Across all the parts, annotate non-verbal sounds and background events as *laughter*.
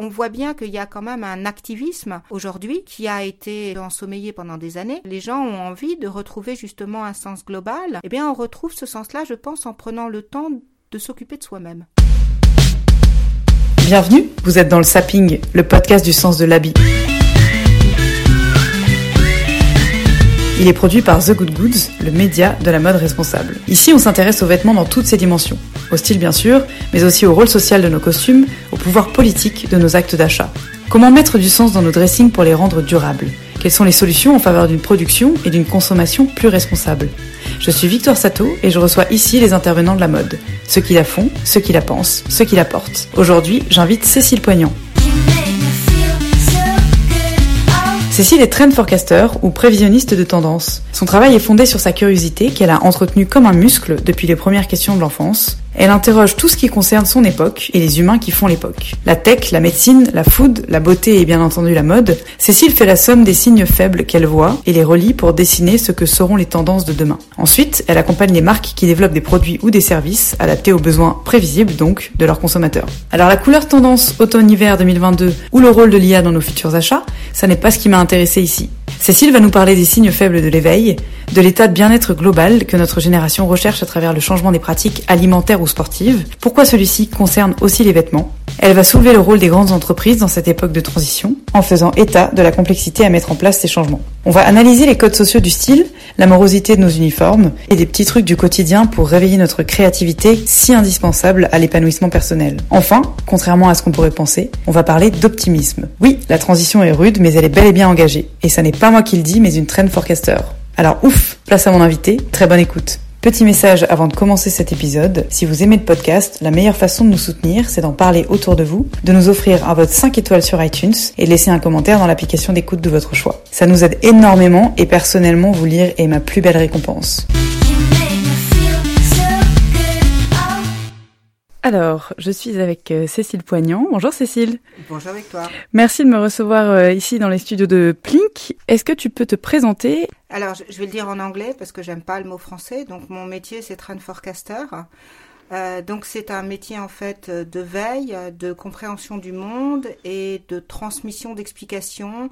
On voit bien qu'il y a quand même un activisme aujourd'hui qui a été ensommeillé pendant des années. Les gens ont envie de retrouver justement un sens global. Eh bien, on retrouve ce sens-là, je pense, en prenant le temps de s'occuper de soi-même. Bienvenue, vous êtes dans le Sapping, le podcast du sens de l'habit. Il est produit par The Good Goods, le média de la mode responsable. Ici, on s'intéresse aux vêtements dans toutes ses dimensions. Au style bien sûr, mais aussi au rôle social de nos costumes, au pouvoir politique de nos actes d'achat. Comment mettre du sens dans nos dressings pour les rendre durables? Quelles sont les solutions en faveur d'une production et d'une consommation plus responsable? Je suis Victor Sato et je reçois ici les intervenants de la mode. Ceux qui la font, ceux qui la pensent, ceux qui la portent. Aujourd'hui, j'invite Cécile Poignant. Cécile est trend forecaster ou prévisionniste de tendance. Son travail est fondé sur sa curiosité qu'elle a entretenue comme un muscle depuis les premières questions de l'enfance. Elle interroge tout ce qui concerne son époque et les humains qui font l'époque. La tech, la médecine, la food, la beauté et bien entendu la mode. Cécile fait la somme des signes faibles qu'elle voit et les relie pour dessiner ce que seront les tendances de demain. Ensuite, elle accompagne les marques qui développent des produits ou des services adaptés aux besoins prévisibles donc de leurs consommateurs. Alors la couleur tendance automne-hiver 2022 ou le rôle de l'IA dans nos futurs achats, ça n'est pas ce qui m'a intéressé ici. Cécile va nous parler des signes faibles de l'éveil, de l'état de bien-être global que notre génération recherche à travers le changement des pratiques alimentaires ou sportives, pourquoi celui-ci concerne aussi les vêtements? Elle va soulever le rôle des grandes entreprises dans cette époque de transition, en faisant état de la complexité à mettre en place ces changements. On va analyser les codes sociaux du style, l'amorosité de nos uniformes et des petits trucs du quotidien pour réveiller notre créativité si indispensable à l'épanouissement personnel. Enfin, contrairement à ce qu'on pourrait penser, on va parler d'optimisme. Oui, la transition est rude, mais elle est bel et bien engagée. Et ça n'est pas moi qui le dis, mais une trend forecaster. Alors ouf, place à mon invité, très bonne écoute. Petit message avant de commencer cet épisode, si vous aimez le podcast, la meilleure façon de nous soutenir, c'est d'en parler autour de vous, de nous offrir un vote 5 étoiles sur iTunes et de laisser un commentaire dans l'application d'écoute de votre choix. Ça nous aide énormément et personnellement vous lire est ma plus belle récompense. Alors, je suis avec euh, Cécile Poignant. Bonjour Cécile. Bonjour Victoire. Merci de me recevoir euh, ici dans les studios de Plink. Est-ce que tu peux te présenter? Alors, je vais le dire en anglais parce que j'aime pas le mot français. Donc, mon métier, c'est trend forecaster. Euh, donc c'est un métier en fait de veille, de compréhension du monde et de transmission d'explications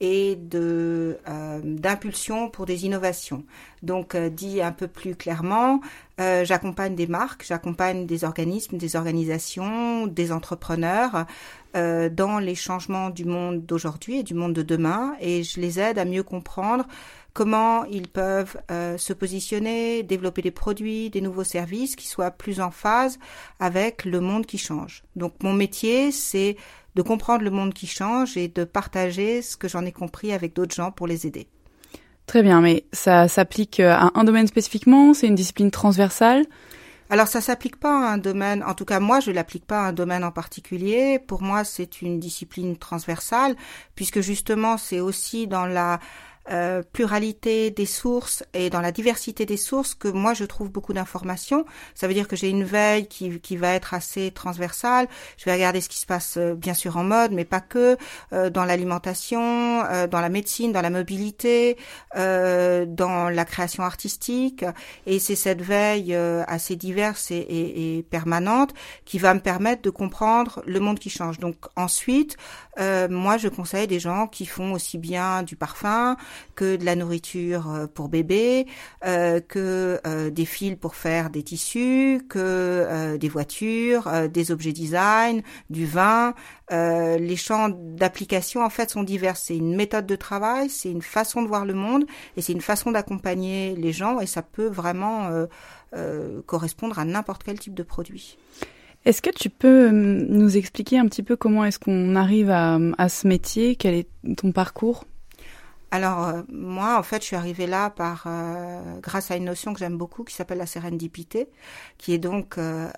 et de euh, d'impulsion pour des innovations. Donc euh, dit un peu plus clairement, euh, j'accompagne des marques, j'accompagne des organismes, des organisations, des entrepreneurs euh, dans les changements du monde d'aujourd'hui et du monde de demain et je les aide à mieux comprendre comment ils peuvent euh, se positionner, développer des produits, des nouveaux services qui soient plus en phase avec le monde qui change. Donc mon métier, c'est de comprendre le monde qui change et de partager ce que j'en ai compris avec d'autres gens pour les aider. Très bien, mais ça s'applique à un domaine spécifiquement? C'est une discipline transversale? Alors ça s'applique pas à un domaine, en tout cas moi je l'applique pas à un domaine en particulier. Pour moi c'est une discipline transversale puisque justement c'est aussi dans la euh, pluralité des sources et dans la diversité des sources que moi je trouve beaucoup d'informations. Ça veut dire que j'ai une veille qui, qui va être assez transversale. Je vais regarder ce qui se passe euh, bien sûr en mode, mais pas que, euh, dans l'alimentation, dans la médecine, dans la mobilité, dans la création artistique. Et c'est cette veille assez diverse et, et, et, permanente qui va me permettre de comprendre le monde qui change. Donc ensuite, moi je conseille des gens qui font aussi bien du parfum, que de la nourriture euh, pour bébé, euh, que euh, des fils pour faire des tissus, que des voitures, des objets design, du vin. les champs d'application en fait sont divers. C'est une méthode de travail, c'est une façon de voir le monde et c'est une façon d'accompagner les gens et ça peut vraiment correspondre à n'importe quel type de produit. Est-ce que tu peux nous expliquer un petit peu comment est-ce qu'on arrive à, à ce métier? Quel est ton parcours? Alors euh, moi, en fait, je suis arrivée là par euh, grâce à une notion que j'aime beaucoup qui s'appelle la sérendipité, qui est donc euh,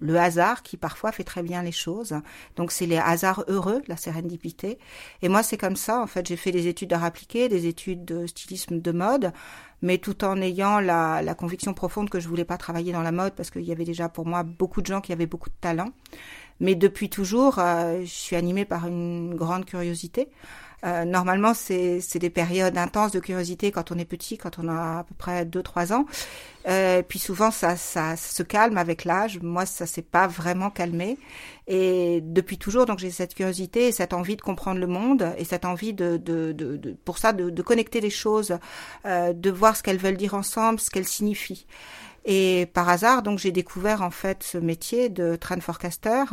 le hasard qui parfois fait très bien les choses. Donc c'est les hasards heureux, la sérendipité. Et moi c'est comme ça. En fait, j'ai fait des études d'art appliqué, des études de stylisme de mode, mais tout en ayant la, la conviction profonde que je voulais pas travailler dans la mode parce qu'il y avait déjà pour moi beaucoup de gens qui avaient beaucoup de talent. Mais depuis toujours, euh, je suis animée par une grande curiosité. Euh, normalement, c'est des périodes intenses de curiosité quand on est petit, quand on a à peu près 2-3 ans. Euh, puis souvent, ça, ça, se calme avec l'âge. Moi, ça s'est pas vraiment calmé. Et depuis toujours, donc j'ai cette curiosité et cette envie de comprendre le monde et cette envie de, de, de, de pour ça, de, de, connecter les choses, euh, de voir ce qu'elles veulent dire ensemble, ce qu'elles signifient. Et par hasard, donc j'ai découvert en fait ce métier de train forecaster.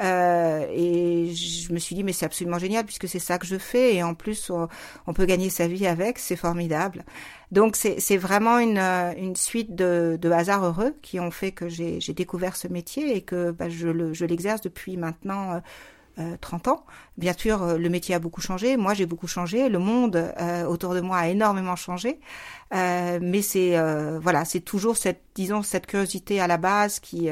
Euh, et je me suis dit mais c'est absolument génial puisque c'est ça que je fais et en plus on, peut gagner sa vie avec, c'est formidable. Donc c'est vraiment une, une suite de, de hasards heureux qui ont fait que j'ai découvert ce métier et que bah, je l'exerce le, depuis maintenant. Euh, 30 euh, ans. Bien sûr, euh, le métier a beaucoup changé. Moi, j'ai beaucoup changé. Le monde euh, autour de moi a énormément changé. mais c'est voilà, c'est toujours cette, disons, cette curiosité à la base qui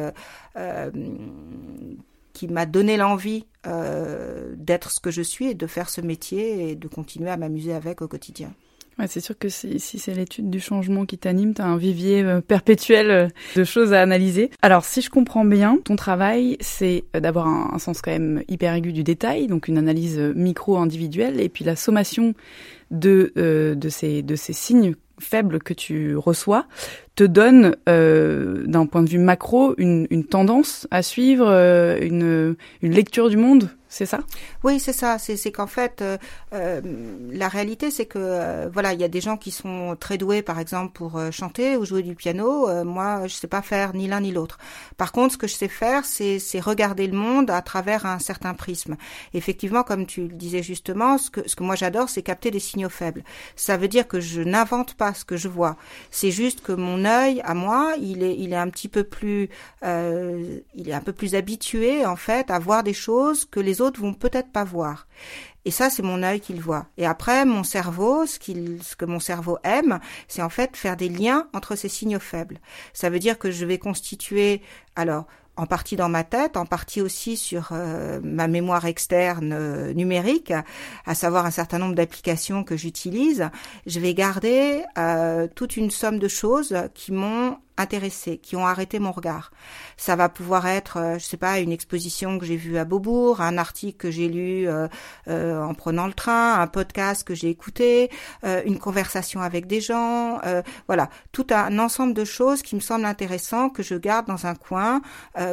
qui m'a donné l'envie d'être ce que je suis et de faire ce métier et de continuer à m'amuser avec au quotidien. C'est sûr que si, c'est l'étude du changement qui t'anime, tu un vivier euh, perpétuel euh, de choses à analyser. Alors, si je comprends bien, ton travail, c'est euh, d'avoir un, sens quand même hyper aigu du détail, donc une analyse micro-individuelle, et puis la sommation de, de, ces, de ces signes faibles que tu reçois te donne, d'un point de vue macro, une, une tendance à suivre, une, une lecture du monde c'est ça? Oui, c'est ça. C'est qu'en fait, euh, euh, la réalité, c'est que euh, voilà, il y a des gens qui sont très doués, par exemple, pour chanter ou jouer du piano. moi, je sais pas faire ni l'un ni l'autre. Par contre, ce que je sais faire, c'est regarder le monde à travers un certain prisme. Effectivement, comme tu le disais justement, ce que ce que moi j'adore, c'est capter des signaux faibles. Ça veut dire que je n'invente pas ce que je vois. C'est juste que mon œil, à moi, il est un petit peu plus, il est un peu plus habitué en fait à voir des choses que les autres vont peut-être pas voir. Et ça, c'est mon œil qui le voit. Et après, mon cerveau, ce, qu'il, ce que mon cerveau aime, c'est en fait faire des liens entre ces signaux faibles. Ça veut dire que je vais constituer, alors, en partie dans ma tête, en partie aussi sur euh, ma mémoire externe euh, numérique, à savoir un certain nombre d'applications que j'utilise, je vais garder euh, toute une somme de choses qui m'ont intéressé, qui ont arrêté mon regard. Ça va pouvoir être, euh, je sais pas, une exposition que j'ai vue à Beaubourg, un article que j'ai lu euh, euh, en prenant le train, un podcast que j'ai écouté, une conversation avec des gens, voilà, tout un ensemble de choses qui me semblent intéressantes que je garde dans un coin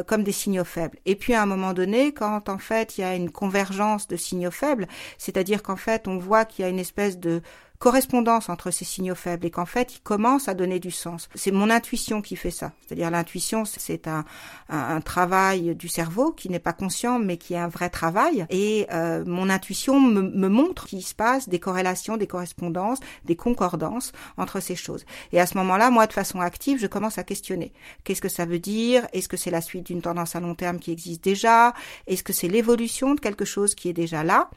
comme des signaux faibles. Et puis à un moment donné, quand en fait il y a une convergence de signaux faibles, c'est-à-dire qu'en fait on voit qu'il y a une espèce de correspondance entre ces signaux faibles et qu'en fait, ils commencent à donner du sens. C'est mon intuition qui fait ça. C'est-à-dire l'intuition, c'est un, un, travail du cerveau qui n'est pas conscient, mais qui est un vrai travail. Et euh, mon intuition me, me montre qu'il se passe des corrélations, des correspondances, des concordances entre ces choses. Et à ce moment-là, moi, de façon active, je commence à questionner. Qu'est-ce que ça veut dire? Est-ce que c'est la suite d'une tendance à long terme qui existe déjà? Est-ce que c'est l'évolution de quelque chose qui est déjà là?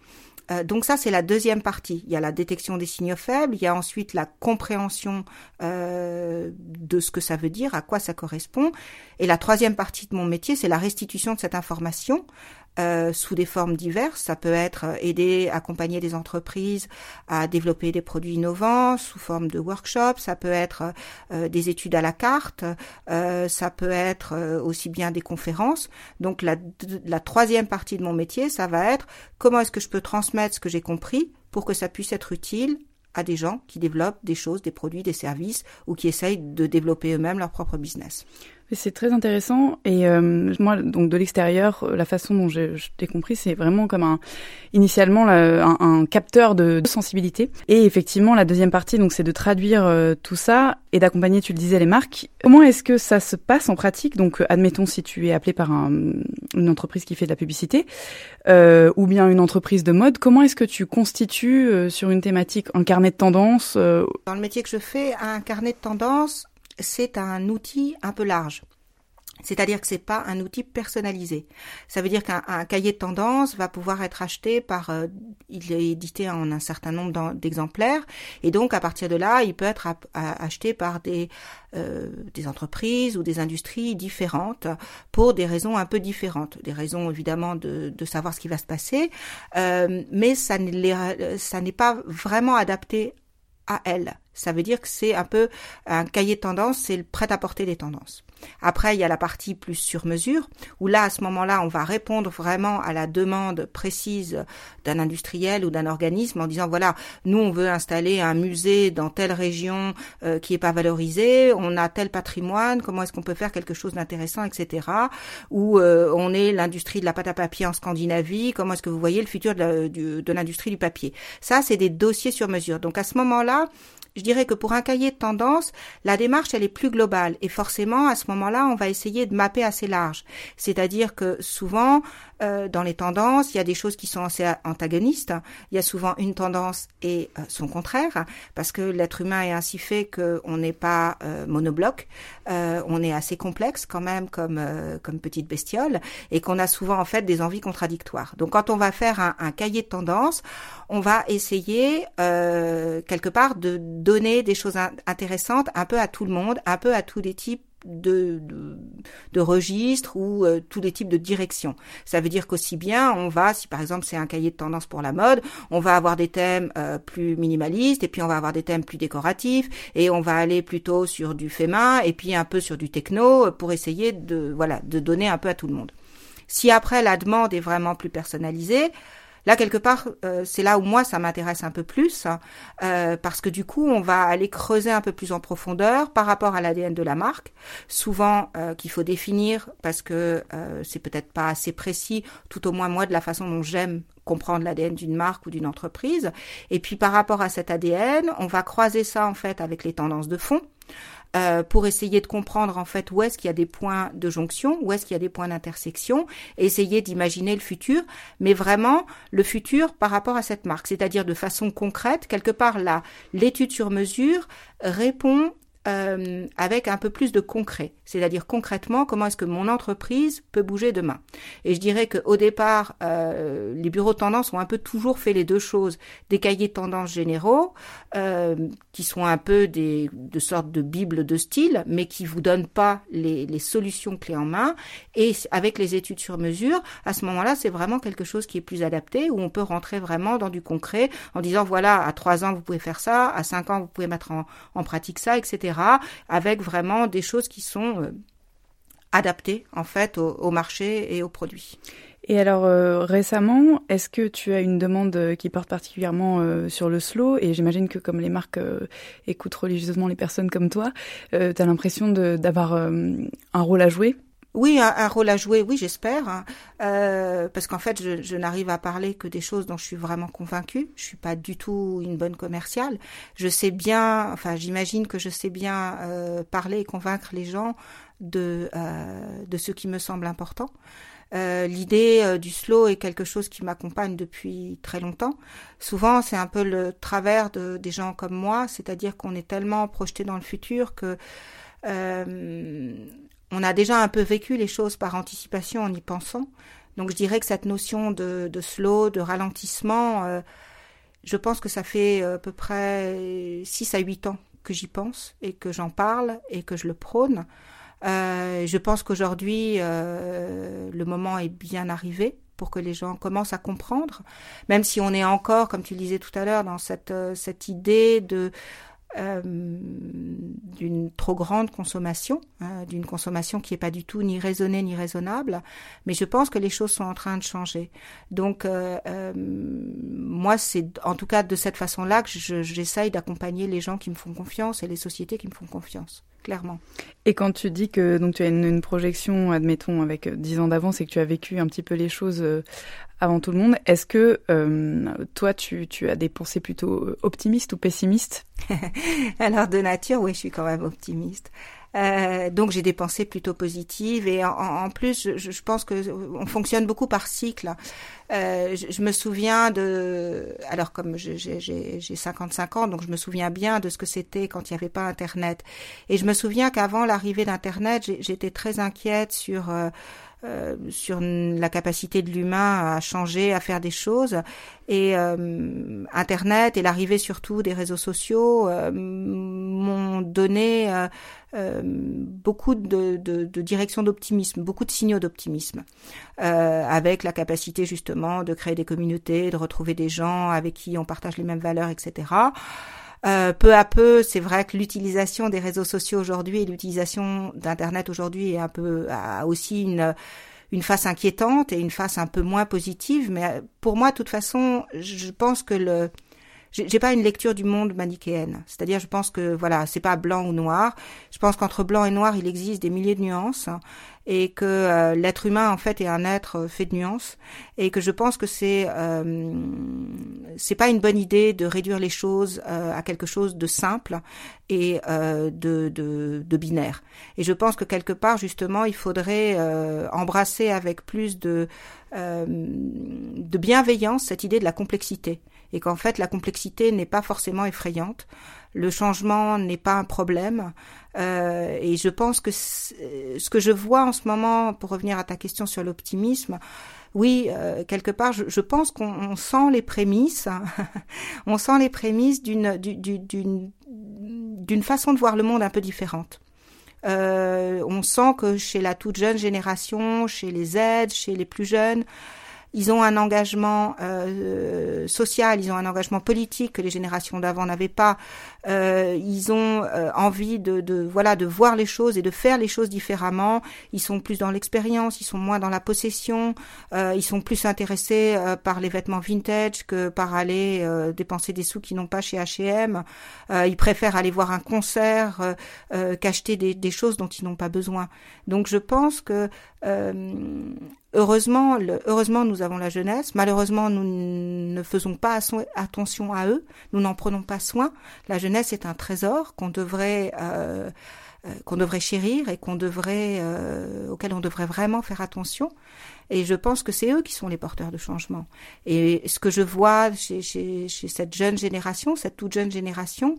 Euh, donc ça, c'est la deuxième partie. Il y a la détection des signaux faibles, il y a ensuite la compréhension euh, de ce que ça veut dire, à quoi ça correspond. Et la troisième partie de mon métier, c'est la restitution de cette information euh, sous des formes diverses. Ça peut être euh, aider, accompagner des entreprises à développer des produits innovants sous forme de workshops. Ça peut être euh, des études à la carte. ça peut être aussi bien des conférences. Donc la, la troisième partie de mon métier, ça va être comment est-ce que je peux transmettre ce que j'ai compris pour que ça puisse être utile à des gens qui développent des choses, des produits, des services ou qui essayent de développer eux-mêmes leur propre business. C'est très intéressant et euh, moi donc de l'extérieur la façon dont je, t'ai compris c'est vraiment comme un initialement un, capteur de, sensibilité. Et effectivement la deuxième partie donc c'est de traduire euh, tout ça et d'accompagner tu le disais les marques. Comment est-ce que ça se passe en pratique? Donc admettons si tu es appelé par un, une entreprise qui fait de la publicité euh, ou bien une entreprise de mode comment est-ce que tu constitues euh, sur une thématique un carnet de tendance dans le métier que je fais un carnet de tendance c'est un outil un peu large. C'est-à-dire que c'est pas un outil personnalisé. Ça veut dire qu'un cahier de tendance va pouvoir être acheté par, euh, il est édité en un certain nombre d'exemplaires, et donc à partir de là, il peut être acheté par des euh, des entreprises ou des industries différentes pour des raisons un peu différentes, des raisons évidemment de, de savoir ce qui va se passer, euh, mais ça n'est pas vraiment adapté à elles. Ça veut dire que c'est un peu un cahier de tendance, c'est le prêt-à-porter des tendances. Après, il y a la partie plus sur mesure, où là, à ce moment-là, on va répondre vraiment à la demande précise d'un industriel ou d'un organisme en disant, voilà, nous, on veut installer un musée dans telle région euh, qui est pas valorisée, on a tel patrimoine, comment est-ce qu'on peut faire quelque chose d'intéressant, etc. Ou euh, on est l'industrie de la pâte à papier en Scandinavie, comment est-ce que vous voyez le futur de l'industrie du papier Ça, c'est des dossiers sur mesure. Donc à ce moment-là, je dirais que pour un cahier de tendance, la démarche, elle est plus globale. Et forcément, à ce moment-là, on va essayer de mapper assez large. C'est-à-dire que souvent, euh, dans les tendances, il y a des choses qui sont assez antagonistes. Il y a souvent une tendance et euh, son contraire, parce que l'être humain est ainsi fait qu'on n'est pas euh, monobloc. on est assez complexe quand même comme, comme petite bestiole, et qu'on a souvent en fait des envies contradictoires. Donc quand on va faire un, un cahier de tendance, on va essayer quelque part de donner des choses intéressantes un peu à tout le monde, un peu à tous les types de, de, registres ou euh, tous les types de directions. Ça veut dire qu'aussi bien, on va, si par exemple c'est un cahier de tendance pour la mode, on va avoir des thèmes euh, plus minimalistes et puis on va avoir des thèmes plus décoratifs et on va aller plutôt sur du fait main et puis un peu sur du techno pour essayer de voilà de donner un peu à tout le monde. Si après la demande est vraiment plus personnalisée, Là, quelque part, euh, c'est là où moi, ça m'intéresse un peu plus, hein, euh, parce que du coup, on va aller creuser un peu plus en profondeur par rapport à l'ADN de la marque, souvent euh, qu'il faut définir parce que c'est peut-être pas assez précis, tout au moins moi, de la façon dont j'aime comprendre l'ADN d'une marque ou d'une entreprise. Et puis par rapport à cet ADN, on va croiser ça en fait avec les tendances de fond. Euh, pour essayer de comprendre en fait où est-ce qu'il y a des points de jonction, où est-ce qu'il y a des points d'intersection, essayer d'imaginer le futur, mais vraiment le futur par rapport à cette marque, c'est-à-dire de façon concrète, quelque part là, l'étude sur mesure répond euh, avec un peu plus de concret, c'est-à-dire concrètement comment est-ce que mon entreprise peut bouger demain? Et je dirais qu'au départ, euh, les bureaux de tendance ont un peu toujours fait les deux choses, des cahiers de généraux euh, qui sont un peu des de sortes de bibles de style, mais qui vous donnent pas les, solutions clés en main. Et avec les études sur mesure, à ce moment-là, c'est vraiment quelque chose qui est plus adapté où on peut rentrer vraiment dans du concret en disant voilà à trois ans vous pouvez faire ça, à cinq ans vous pouvez mettre en pratique ça, etc avec vraiment des choses qui sont euh, adaptées en fait au, marché et aux produits. Et alors euh, récemment, est-ce que tu as une demande euh, qui porte particulièrement sur le slow? Et j'imagine que comme les marques écoutent religieusement les personnes comme toi, tu as l'impression d'avoir un rôle à jouer? Oui, un, rôle à jouer, oui, j'espère, hein. euh, parce qu'en fait, je, je n'arrive à parler que des choses dont je suis vraiment convaincue. Je suis pas du tout une bonne commerciale. Je sais bien, enfin, j'imagine que je sais bien euh, parler et convaincre les gens de euh, de ce qui me semble important. Euh, l'idée euh, du slow est quelque chose qui m'accompagne depuis très longtemps. Souvent, c'est un peu le travers de, des gens comme moi, c'est-à-dire qu'on est tellement projeté dans le futur que euh, on a déjà un peu vécu les choses par anticipation en y pensant. Donc je dirais que cette notion de, slow, de ralentissement, euh, je pense que ça fait à peu près 6 à 8 ans que j'y pense et que j'en parle et que je le prône. Euh, je pense qu'aujourd'hui, euh, le moment est bien arrivé pour que les gens commencent à comprendre, même si on est encore, comme tu le disais tout à l'heure, dans cette idée de euh, d'une trop grande consommation, hein, d'une consommation qui n'est pas du tout ni raisonnée ni raisonnable, mais je pense que les choses sont en train de changer. Donc, euh, euh, moi, c'est en tout cas de cette façon-là que j'essaye d'accompagner les gens qui me font confiance et les sociétés qui me font confiance clairement. Et quand tu dis que donc tu as une, projection, admettons, avec 10 ans d'avance et que tu as vécu un petit peu les choses euh, avant tout le monde, est-ce que euh, toi, tu, tu, as des pensées plutôt euh, optimistes ou pessimistes? *laughs* Alors de nature, oui, je suis quand même optimiste. Euh, donc j'ai des pensées plutôt positives et en, plus, je, je, pense que on fonctionne beaucoup par cycle. Euh, je, je, me souviens de, alors comme j'ai 55 ans, donc je me souviens bien de ce que c'était quand il n'y avait pas Internet. Et je me souviens qu'avant l'arrivée d'Internet, j'étais très inquiète sur euh, euh, sur la capacité de l'humain à changer, à faire des choses. Et euh, Internet et l'arrivée surtout des réseaux sociaux euh, m'ont donné beaucoup de, de, de direction d'optimisme, beaucoup de signaux d'optimisme, avec la capacité justement de créer des communautés, de retrouver des gens avec qui on partage les mêmes valeurs, etc. Euh, peu à peu, c'est vrai que l'utilisation des réseaux sociaux aujourd'hui et l'utilisation d'Internet aujourd'hui est a aussi une une face inquiétante et une face un peu moins positive. Mais pour moi, de toute façon, je pense que le j'ai pas une lecture du monde manichéenne. C'est-à-dire, je pense que voilà, c'est pas blanc ou noir. Je pense qu'entre blanc et noir, il existe des milliers de nuances et que euh, l'être humain en fait est un être euh, fait de nuances et que je pense que c'est euh, c'est pas une bonne idée de réduire les choses à quelque chose de simple et de, de, de binaire. Et je pense que quelque part justement il faudrait embrasser avec plus de de bienveillance cette idée de la complexité et qu'en fait la complexité n'est pas forcément effrayante le changement n'est pas un problème. Euh, et je pense que ce que je vois en ce moment, pour revenir à ta question sur l'optimisme, oui, euh, quelque part, je, pense qu'on sent les prémices, on sent les prémices *laughs* d'une d'une façon de voir le monde un peu différente. Euh, on sent que chez la toute jeune génération, chez les Z, chez les plus jeunes, ils ont un engagement euh, social, ils ont un engagement politique que les générations d'avant n'avaient pas. Euh, ils ont euh, envie de, voilà de voir les choses et de faire les choses différemment. Ils sont plus dans l'expérience, ils sont moins dans la possession. Euh, ils sont plus intéressés par les vêtements vintage que par aller dépenser des sous qu'ils n'ont pas chez H&M. ils préfèrent aller voir un concert qu'acheter des, choses dont ils n'ont pas besoin. Donc je pense que Heureusement, heureusement, nous avons la jeunesse. Malheureusement, nous ne faisons pas attention à eux. Nous n'en prenons pas soin. La jeunesse est un trésor qu'on devrait euh, euh, qu'on devrait chérir et qu'on devrait euh, auquel on devrait vraiment faire attention. Et je pense que c'est eux qui sont les porteurs de changement. Et ce que je vois chez, chez, cette jeune génération, cette toute jeune génération,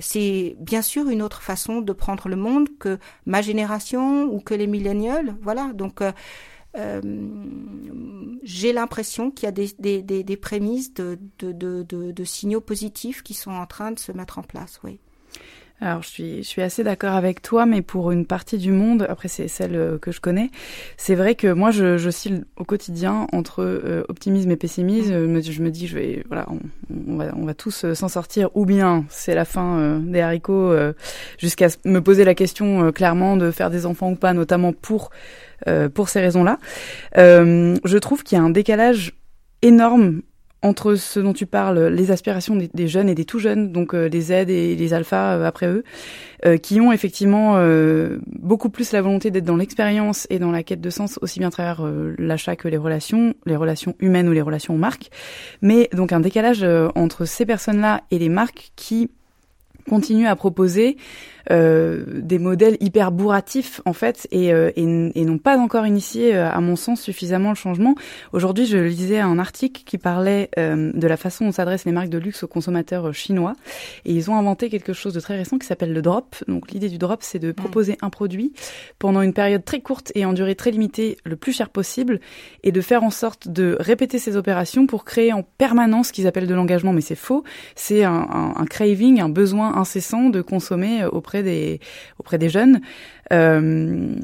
c'est bien sûr une autre façon de prendre le monde que ma génération ou que les millénials. Voilà. Donc j'ai l'impression qu'il y a des, des, des, des prémices de, de, de, de, signaux positifs qui sont en train de se mettre en place, oui. Alors je suis, je suis assez d'accord avec toi, mais pour une partie du monde, après c'est celle euh, que je connais, c'est vrai que moi je, je au quotidien entre euh, optimisme et pessimisme. Mm. Je me dis je vais voilà, on, on va, on va tous s'en sortir, ou bien c'est la fin des haricots, jusqu'à me poser la question clairement de faire des enfants ou pas, notamment pour euh, pour ces raisons-là. Euh, je trouve qu'il y a un décalage énorme entre ce dont tu parles, les aspirations des, jeunes et des tout jeunes, donc euh, les Z et les alphas après eux, qui ont effectivement beaucoup plus la volonté d'être dans l'expérience et dans la quête de sens, aussi bien à travers l'achat que les relations, les relations humaines ou les relations marques. Mais donc un décalage entre ces personnes-là et les marques qui continuent à proposer euh, des modèles hyper bourratifs en fait et, euh, et, et n'ont pas encore initié euh, à mon sens suffisamment le changement. Aujourd'hui, je lisais un article qui parlait de la façon dont s'adressent les marques de luxe aux consommateurs chinois et ils ont inventé quelque chose de très récent qui s'appelle le drop. Donc l'idée du drop, c'est de mm. proposer un produit pendant une période très courte et en durée très limitée, le plus cher possible, et de faire en sorte de répéter ces opérations pour créer en permanence ce qu'ils appellent de l'engagement, mais c'est faux. C'est un, un, un craving, un besoin incessant de consommer auprès auprès des, jeunes. Euh,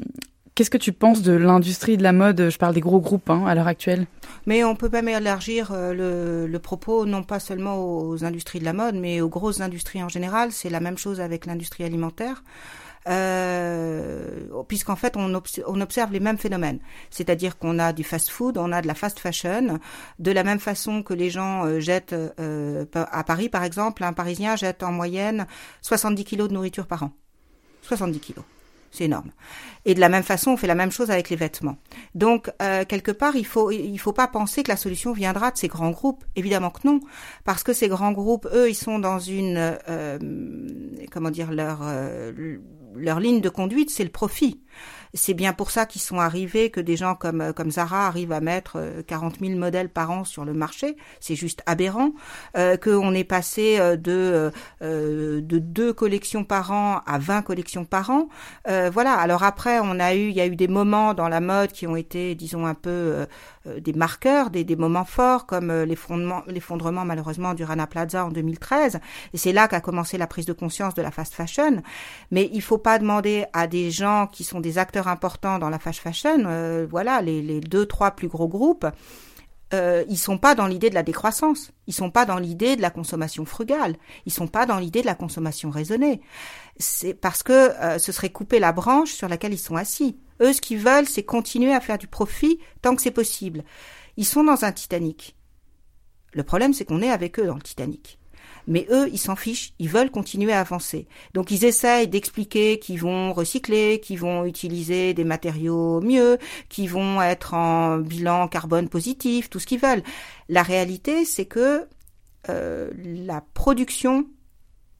Qu'est-ce que tu penses de l'industrie de la mode? Je parle des gros groupes hein, à l'heure actuelle. Mais on peut pas élargir euh, le, propos non pas seulement aux industries de la mode, mais aux grosses industries en général. C'est la même chose avec l'industrie alimentaire. Euh, puisqu'en fait on, on, observe les mêmes phénomènes. C'est-à-dire qu'on a du fast-food, on a de la fast fashion, de la même façon que les gens euh, jettent euh, à Paris par exemple, un Parisien jette en moyenne 70 kilos de nourriture par an. 70 kilos. C'est énorme. Et de la même façon, on fait la même chose avec les vêtements. Donc, euh, quelque part, il faut il faut pas penser que la solution viendra de ces grands groupes. Évidemment que non, parce que ces grands groupes, eux, ils sont dans une euh, comment dire leur euh, leur ligne de conduite, c'est le profit. C'est bien pour ça qu'ils sont arrivés, que des gens comme, euh, comme Zara arrivent à mettre 40 euh, 000 modèles par an sur le marché. C'est juste aberrant. Euh, qu'on est passé euh, de, euh, de deux collections par an à 20 collections par an. Euh, voilà. Alors après, on a eu, il y a eu des moments dans la mode qui ont été, disons, un peu des marqueurs, des, des moments forts, comme l'effondrement, l'effondrement malheureusement du Rana Plaza en 2013. Et c'est là qu'a commencé la prise de conscience de la fast fashion. Mais il faut pas demander à des gens qui sont des acteurs importants dans la fast fashion, euh, voilà, les, les, deux, trois plus gros groupes, euh, ils sont pas dans l'idée de la décroissance, ils sont pas dans l'idée de la consommation frugale, ils sont pas dans l'idée de la consommation raisonnée. C'est parce que euh, ce serait couper la branche sur laquelle ils sont assis. Eux, ce qu'ils veulent, c'est continuer à faire du profit tant que c'est possible. Ils sont dans un Titanic. Le problème, c'est qu'on est avec eux dans le Titanic. Mais eux, ils s'en fichent, ils veulent continuer à avancer. Donc ils essayent d'expliquer qu'ils vont recycler, qu'ils vont utiliser des matériaux mieux, qu'ils vont être en bilan carbone positif, tout ce qu'ils veulent. La réalité, c'est que euh, la production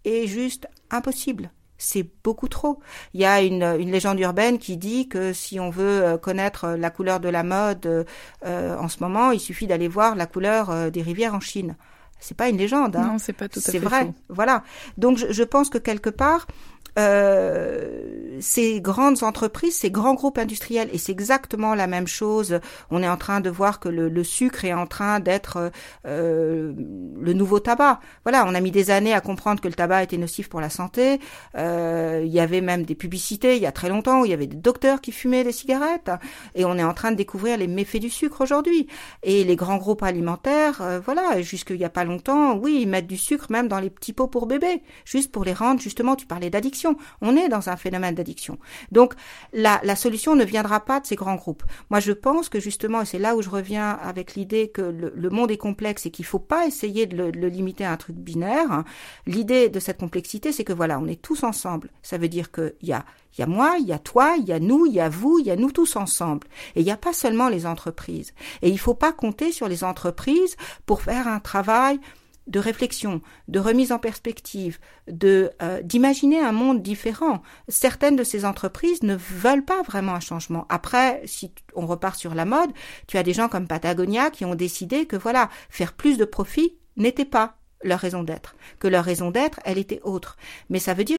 est juste impossible c'est beaucoup trop. Il y a une, une, légende urbaine qui dit que si on veut euh, connaître la couleur de la mode euh, en ce moment, il suffit d'aller voir la couleur euh, des rivières en Chine. C'est pas une légende. Hein. Non, c'est pas tout à fait C'est vrai. Faux. Voilà. Donc je, je, pense que quelque part, euh, ces grandes entreprises, ces grands groupes industriels, et c'est exactement la même chose. On est en train de voir que le, le sucre est en train d'être euh, le nouveau tabac. Voilà, on a mis des années à comprendre que le tabac était nocif pour la santé. Euh, il y avait même des publicités il y a très longtemps où il y avait des docteurs qui fumaient des cigarettes, et on est en train de découvrir les méfaits du sucre aujourd'hui. Et les grands groupes alimentaires, euh, voilà, jusqu'il y a pas longtemps, oui, ils mettent du sucre même dans les petits pots pour bébés, juste pour les rendre justement. Tu parlais d'addiction on est dans un phénomène d'addiction. Donc la, la, solution ne viendra pas de ces grands groupes. Moi, je pense que justement, et c'est là où je reviens avec l'idée que le, monde est complexe et qu'il faut pas essayer de le, limiter à un truc binaire. L'idée de cette complexité, c'est que voilà, on est tous ensemble. Ça veut dire qu'il y a y a moi, il y a toi, il y a nous, il y a vous, il y a nous tous ensemble. Et il n'y a pas seulement les entreprises. Et il ne faut pas compter sur les entreprises pour faire un travail de réflexion, de remise en perspective, de euh, d'imaginer un monde différent. Certaines de ces entreprises ne veulent pas vraiment un changement. Après, si on repart sur la mode, tu as des gens comme Patagonia qui ont décidé que voilà, faire plus de profit n'était pas leur raison d'être, que leur raison d'être, elle était autre. Mais ça veut dire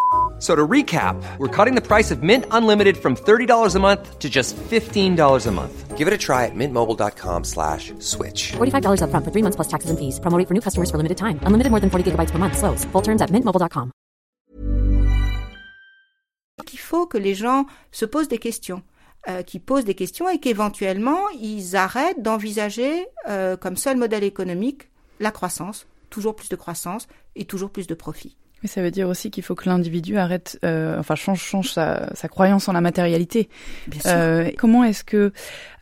So to recap, we're cutting the price of Mint Unlimited from $30 a month to just $15 a month. Give it a try at mintmobile.com slash switch. $45 up front for three months plus taxes and fees. Promoting for new customers for limited time. Unlimited more than 40 gigabytes per month. Slows. Full terms at mintmobile.com. Il faut que les gens se posent des questions. Euh, qui posent des questions et qu'éventuellement ils arrêtent d'envisager euh, comme seul modèle économique la croissance, toujours plus de croissance et toujours plus de profit. Mais ça veut dire aussi qu'il faut que l'individu arrête, euh, enfin change, change sa, sa, croyance en la matérialité. Euh, comment est-ce que,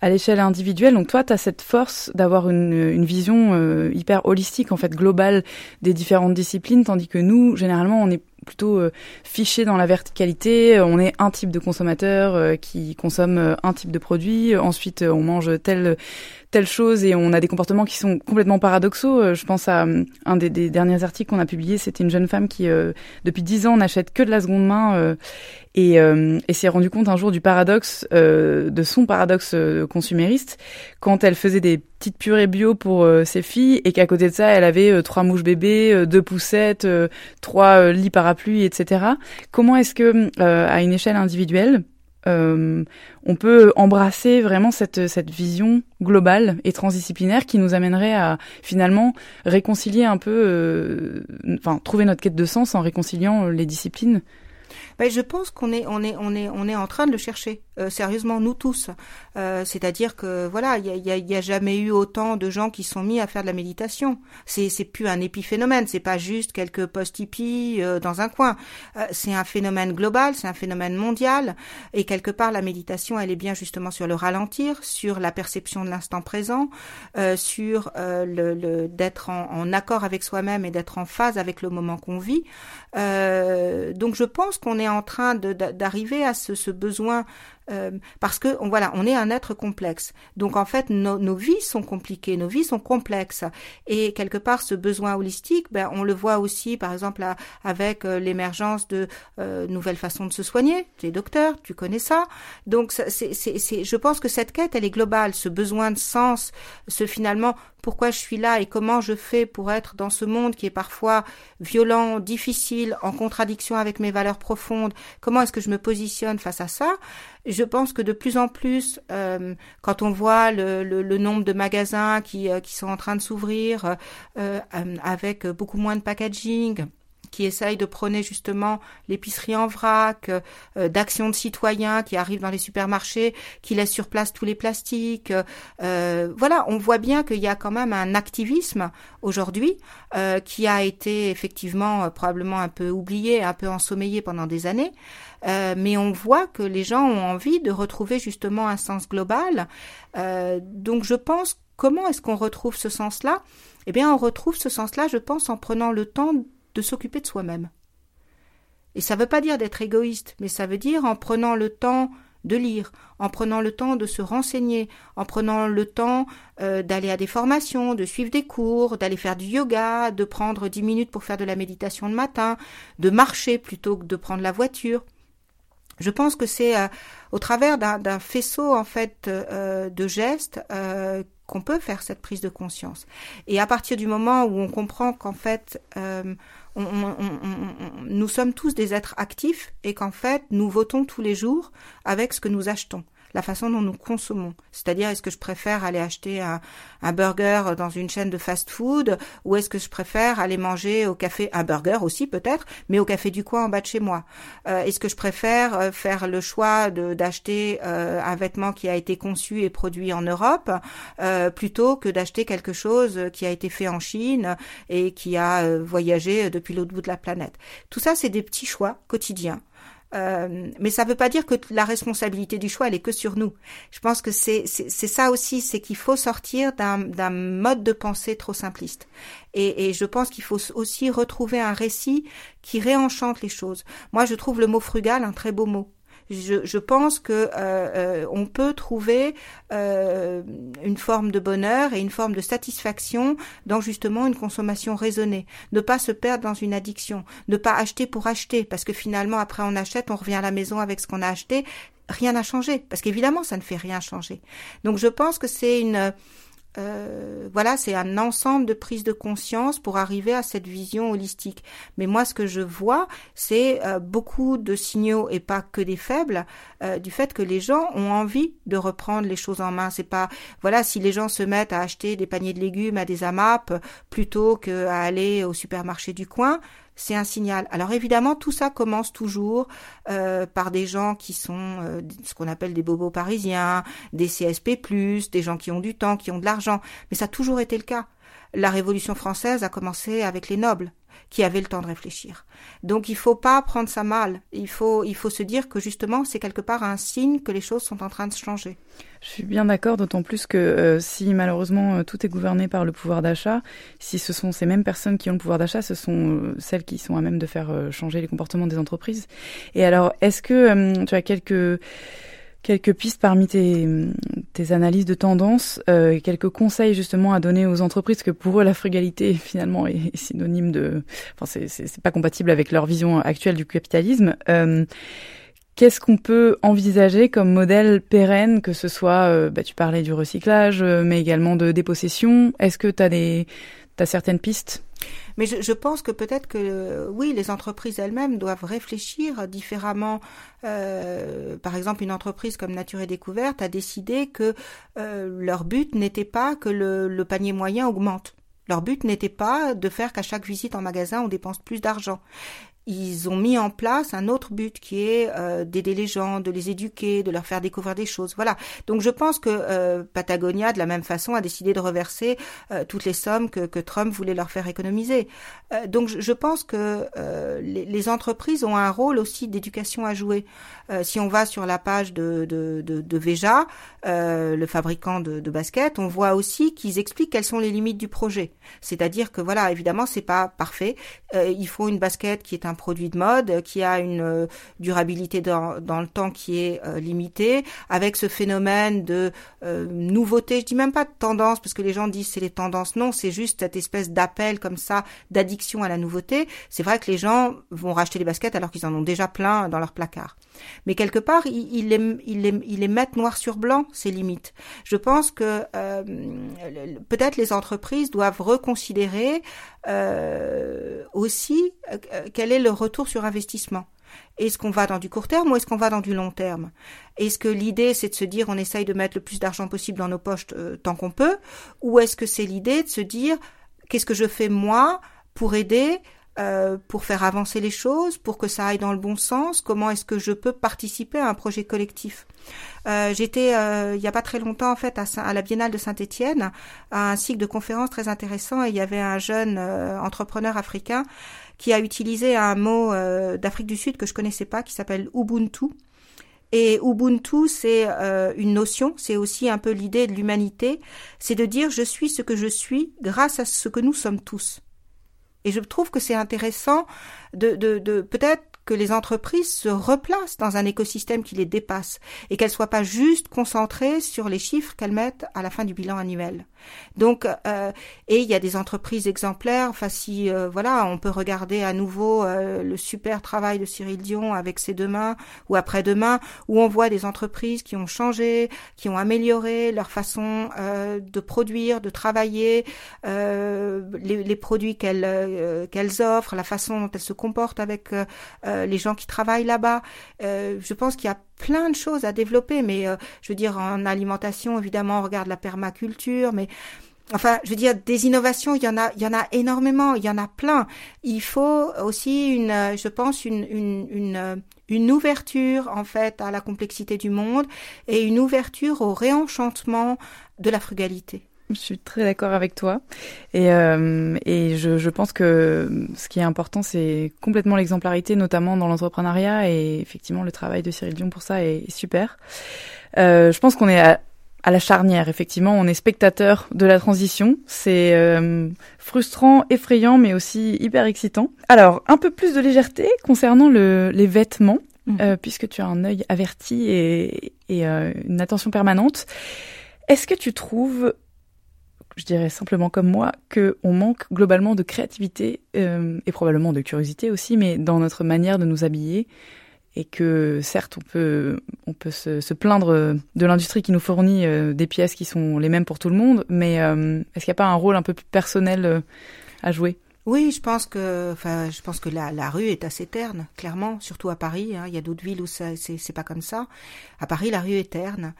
à l'échelle individuelle, donc toi, tu as cette force d'avoir une, une, vision euh, hyper holistique, en fait, globale des différentes disciplines, tandis que nous, généralement, on est plutôt euh, fiché dans la verticalité. On est un type de consommateur euh, qui consomme euh, un type de produit. Ensuite, on mange telle telle chose et on a des comportements qui sont complètement paradoxaux. Je pense à un des, derniers articles qu'on a publié. C'était une jeune femme qui, depuis dix ans, n'achète que de la seconde main et, euh, et s'est rendu compte un jour du paradoxe, euh, de son paradoxe euh, consumériste, quand elle faisait des petites purées bio pour euh, ses filles et qu'à côté de ça, elle avait euh, trois mouches bébés, deux poussettes, trois lits parapluies, etc. Comment est-ce que, à une échelle individuelle, on peut embrasser vraiment cette, cette vision globale et transdisciplinaire qui nous amènerait à finalement réconcilier un peu, enfin trouver notre quête de sens en réconciliant les disciplines ben, je pense qu'on est on est on est on est en train de le chercher euh, sérieusement nous tous. Euh, c'est-à-dire que voilà, il y a, y a, jamais eu autant de gens qui sont mis à faire de la méditation. C'est plus un épiphénomène, c'est pas juste quelques post hippies euh, dans un coin. c'est un phénomène global, c'est un phénomène mondial et quelque part la méditation, elle est bien justement sur le ralentir, sur la perception de l'instant présent, sur le, le d'être en, en, accord avec soi-même et d'être en phase avec le moment qu'on vit. donc je pense qu'on est en train d'arriver à ce, ce besoin euh, parce que on, voilà, on est un être complexe. Donc en fait, nos vies sont compliquées, nos vies sont complexes, et quelque part, ce besoin holistique, ben, on le voit aussi, par exemple, avec euh, l'émergence de euh, nouvelles façons de se soigner. Tu es docteur, tu connais ça. Donc c'est, c'est, je pense que cette quête, elle est globale. Ce besoin de sens, ce finalement pourquoi je suis là et comment je fais pour être dans ce monde qui est parfois violent, difficile, en contradiction avec mes valeurs profondes, comment est-ce que je me positionne face à ça? Je pense que de plus en plus, euh, quand on voit le, nombre de magasins qui, euh, qui sont en train de s'ouvrir euh, avec beaucoup moins de packaging, qui essaye de prôner justement l'épicerie en vrac, euh, d'actions de citoyens qui arrivent dans les supermarchés, qui laissent sur place tous les plastiques. Euh, voilà, on voit bien qu'il y a quand même un activisme aujourd'hui euh, qui a été effectivement probablement un peu oublié, un peu ensommeillé pendant des années. mais on voit que les gens ont envie de retrouver justement un sens global. donc je pense, comment est-ce qu'on retrouve ce sens-là? Eh bien, on retrouve ce sens-là, je pense, en prenant le temps de s'occuper de soi-même. Et ça ne veut pas dire d'être égoïste, mais ça veut dire en prenant le temps de lire, en prenant le temps de se renseigner, en prenant le temps euh, d'aller à des formations, de suivre des cours, d'aller faire du yoga, de prendre dix minutes pour faire de la méditation le matin, de marcher plutôt que de prendre la voiture. Je pense que c'est euh, au travers d'un faisceau en fait euh, de gestes qu'on peut faire cette prise de conscience. Et à partir du moment où on comprend qu'en fait nous sommes tous des êtres actifs et qu'en fait, nous votons tous les jours avec ce que nous achetons la façon dont nous consommons. C'est-à-dire, est-ce que je préfère aller acheter un, burger dans une chaîne de fast-food ou est-ce que je préfère aller manger au café, un burger aussi peut-être, mais au café du coin en bas de chez moi. Euh, Est-ce que je préfère euh, faire le choix d'acheter euh, un vêtement qui a été conçu et produit en Europe plutôt que d'acheter quelque chose qui a été fait en Chine et qui a voyagé depuis l'autre bout de la planète? Tout ça, c'est des petits choix quotidiens euh, mais ça ne veut pas dire que la responsabilité du choix, elle est que sur nous. Je pense que c'est ça aussi, c'est qu'il faut sortir d'un mode de pensée trop simpliste. Et, et je pense qu'il faut aussi retrouver un récit qui réenchante les choses. Moi, je trouve le mot frugal un très beau mot je, je pense que euh, euh, on peut trouver euh, une forme de bonheur et une forme de satisfaction dans justement une consommation raisonnée. Ne pas se perdre dans une addiction, ne pas acheter pour acheter, parce que finalement après on achète, on revient à la maison avec ce qu'on a acheté, rien n'a changé, parce qu'évidemment ça ne fait rien changer. Donc je pense que c'est une euh, voilà, c'est un ensemble de prises de conscience pour arriver à cette vision holistique. Mais moi, ce que je vois, c'est euh, beaucoup de signaux et pas que des faibles euh, du fait que les gens ont envie de reprendre les choses en main. C'est pas, voilà, si les gens se mettent à acheter des paniers de légumes à des AMAP plutôt qu'à aller au supermarché du coin, c'est un signal. Alors évidemment, tout ça commence toujours euh, par des gens qui sont euh, ce qu'on appelle des bobos parisiens, des CSP+, des gens qui ont du temps, qui ont de l'argent. Mais ça a toujours été le cas. La Révolution française a commencé avec les nobles qui avaient le temps de réfléchir. Donc il faut pas prendre ça mal. Il faut, il faut se dire que justement c'est quelque part un signe que les choses sont en train de changer. Je suis bien d'accord, d'autant plus que euh, si malheureusement euh, tout est gouverné par le pouvoir d'achat, si ce sont ces mêmes personnes qui ont le pouvoir d'achat, ce sont euh, celles qui sont à même de faire changer les comportements des entreprises. Et alors, est-ce que tu as quelques quelques pistes parmi tes, analyses de tendance, euh, quelques conseils justement à donner aux entreprises que pour eux la frugalité *laughs* finalement est, synonyme de, enfin c'est pas compatible avec leur vision actuelle du capitalisme. Euh, Qu'est-ce qu'on peut envisager comme modèle pérenne, que ce soit, euh, bah, tu parlais du recyclage, mais également de dépossession. Est-ce que tu as des, certaines pistes? Mais je, pense que peut-être que oui, les entreprises elles-mêmes doivent réfléchir différemment. Euh, par exemple, une entreprise comme Nature et Découverte a décidé que euh, leur but n'était pas que le panier moyen augmente. Leur but n'était pas de faire qu'à chaque visite en magasin, on dépense plus d'argent ils ont mis en place un autre but qui est euh, d'aider les gens, de les éduquer, de leur faire découvrir des choses. Voilà. Donc je pense que euh, Patagonia, de la même façon, a décidé de reverser euh, toutes les sommes que, Trump voulait leur faire économiser. donc je, pense que les, entreprises ont un rôle aussi d'éducation à jouer. si on va sur la page de, de, de, Veja, le fabricant de, de basket, on voit aussi qu'ils expliquent quelles sont les limites du projet. C'est-à-dire que voilà, évidemment, c'est pas parfait. il faut une basket qui est un produit de mode, qui a une euh, durabilité dans, dans, le temps qui est euh, limitée, avec ce phénomène de euh, nouveauté. Je dis même pas de tendance, parce que les gens disent c'est les tendances. Non, c'est juste cette espèce d'appel comme ça, d'addiction à la nouveauté. C'est vrai que les gens vont racheter les baskets alors qu'ils en ont déjà plein dans leur placard. Mais quelque part, ils, les, mettent noir sur blanc, ces limites. Je pense que peut-être les entreprises doivent reconsidérer euh, aussi quel est le retour sur investissement. Est-ce qu'on va dans du court terme ou est-ce qu'on va dans du long terme? Est-ce que l'idée c'est de se dire on essaye de mettre le plus d'argent possible dans nos poches euh, tant qu'on peut? Ou est-ce que c'est l'idée de se dire qu'est-ce que je fais moi pour aider euh, pour faire avancer les choses, pour que ça aille dans le bon sens Comment est-ce que je peux participer à un projet collectif euh, J'étais euh, il y a pas très longtemps en fait à, à la Biennale de Saint-Étienne à un cycle de conférences très intéressant et il y avait un jeune entrepreneur africain qui a utilisé un mot d'Afrique du Sud que je connaissais pas qui s'appelle Ubuntu. Et Ubuntu, c'est une notion, c'est aussi un peu l'idée de l'humanité, c'est de dire je suis ce que je suis grâce à ce que nous sommes tous. Et je trouve que c'est intéressant de, de, peut-être que les entreprises se replacent dans un écosystème qui les dépasse et qu'elles soient pas juste concentrées sur les chiffres qu'elles mettent à la fin du bilan annuel. Donc, euh, et il y a des entreprises exemplaires. Enfin, si euh, voilà, on peut regarder à nouveau euh, le super travail de Cyril Dion avec ses demain ou après-demain, où on voit des entreprises qui ont changé, qui ont amélioré leur façon de produire, de travailler, les, les, produits qu'elles qu'elles offrent, la façon dont elles se comportent avec les gens qui travaillent là-bas. je pense qu'il y a plein de choses à développer, mais je veux dire en alimentation, évidemment, on regarde la permaculture, mais Enfin, je veux dire, des innovations, il y en a, il y en a énormément, il y en a plein. Il faut aussi une, je pense, une ouverture en fait à la complexité du monde et une ouverture au réenchantement de la frugalité. Je suis très d'accord avec toi et, euh, et je, je, pense que ce qui est important c'est complètement l'exemplarité notamment dans l'entrepreneuriat et effectivement le travail de Cyril Dion pour ça est, super. Euh, je pense qu'on est à, à la charnière. Effectivement, on est spectateur de la transition. C'est euh, frustrant, effrayant, mais aussi hyper excitant. Alors, un peu plus de légèreté concernant le, les vêtements, mmh. puisque tu as un œil averti et, et une attention permanente. Est-ce que tu trouves, je dirais simplement comme moi, que on manque globalement de créativité et probablement de curiosité aussi, mais dans notre manière de nous habiller et que certes on peut on peut se, se plaindre de l'industrie qui nous fournit euh, des pièces qui sont les mêmes pour tout le monde, mais euh, est-ce qu'il n'y a pas un rôle un peu plus personnel euh, à jouer? Oui, je pense que, enfin, je pense que la, la rue est assez terne, clairement, surtout à Paris. Hein. Il y a d'autres villes où c'est pas comme ça. À Paris, la rue est terne.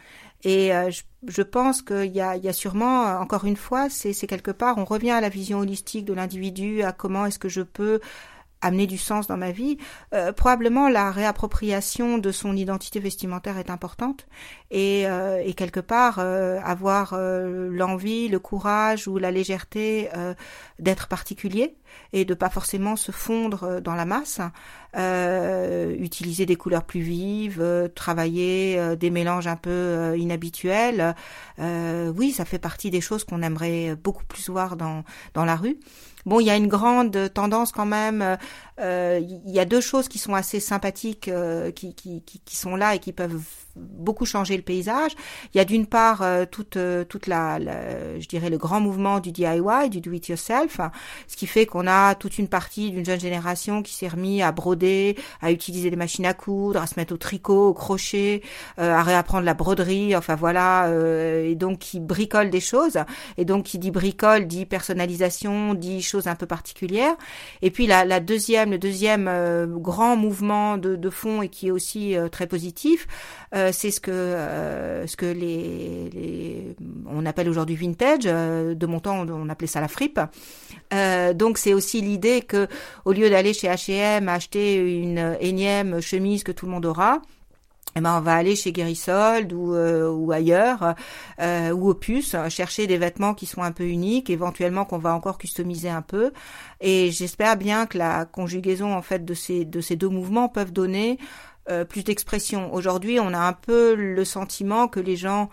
Et je, je, pense qu'il y y a sûrement, encore une fois, c'est quelque part, on revient à la vision holistique de l'individu, à comment est-ce que je peux amener du sens dans ma vie, euh, probablement la réappropriation de son identité vestimentaire est importante et, euh, quelque part euh, avoir l'envie, le courage ou la légèreté d'être particulier et de pas forcément se fondre dans la masse, utiliser des couleurs plus vives, travailler des mélanges un peu inhabituels. oui, ça fait partie des choses qu'on aimerait beaucoup plus voir dans dans la rue. Bon, il y a une grande tendance quand même. Euh, il y a deux choses qui sont assez sympathiques, euh, qui, qui, qui, sont là et qui peuvent beaucoup changer le paysage. Il y a d'une part euh, toute toute la, je dirais le grand mouvement du DIY, du do it yourself, ce qui fait qu'on a toute une partie d'une jeune génération qui s'est remis à broder à utiliser des machines à coudre, à se mettre au tricot, au crochet, à réapprendre la broderie, enfin voilà, et donc qui bricole des choses. Et donc qui dit bricole dit personnalisation, dit choses un peu particulières. Et puis la, la deuxième, le deuxième grand mouvement de, de fond et qui est aussi très positif, c'est ce que ce que les, les on appelle aujourd'hui vintage. de mon temps, on appelait ça la fripe. Euh, donc c'est aussi l'idée que au lieu d'aller chez H&M acheter une énième chemise que tout le monde aura, eh ben on va aller chez Guérisold ou, euh, ou ailleurs euh, ou Opus chercher des vêtements qui sont un peu uniques, éventuellement qu'on va encore customiser un peu. Et j'espère bien que la conjugaison en fait de ces de ces deux mouvements peuvent donner euh, plus d'expression. Aujourd'hui, on a un peu le sentiment que les gens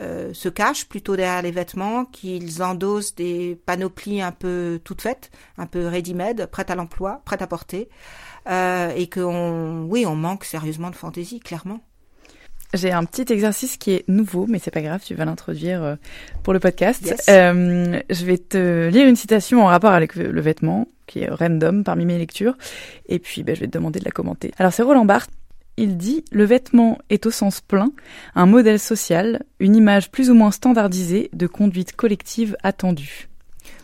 euh, se cachent plutôt derrière les vêtements, qu'ils endossent des panoplies un peu toutes faites, un peu ready-made, prêtes à l'emploi, prêtes à porter, euh, et qu'on, oui, on manque sérieusement de fantaisie, clairement. J'ai un petit exercice qui est nouveau, mais c'est pas grave, tu vas l'introduire pour le podcast. je vais te lire une citation en rapport avec le vêtement, qui est random parmi mes lectures, et puis ben, je vais te demander de la commenter. Alors c'est Roland Barthes il dit Le vêtement est au sens plein un modèle social, une image plus ou moins standardisée de conduite collective attendue.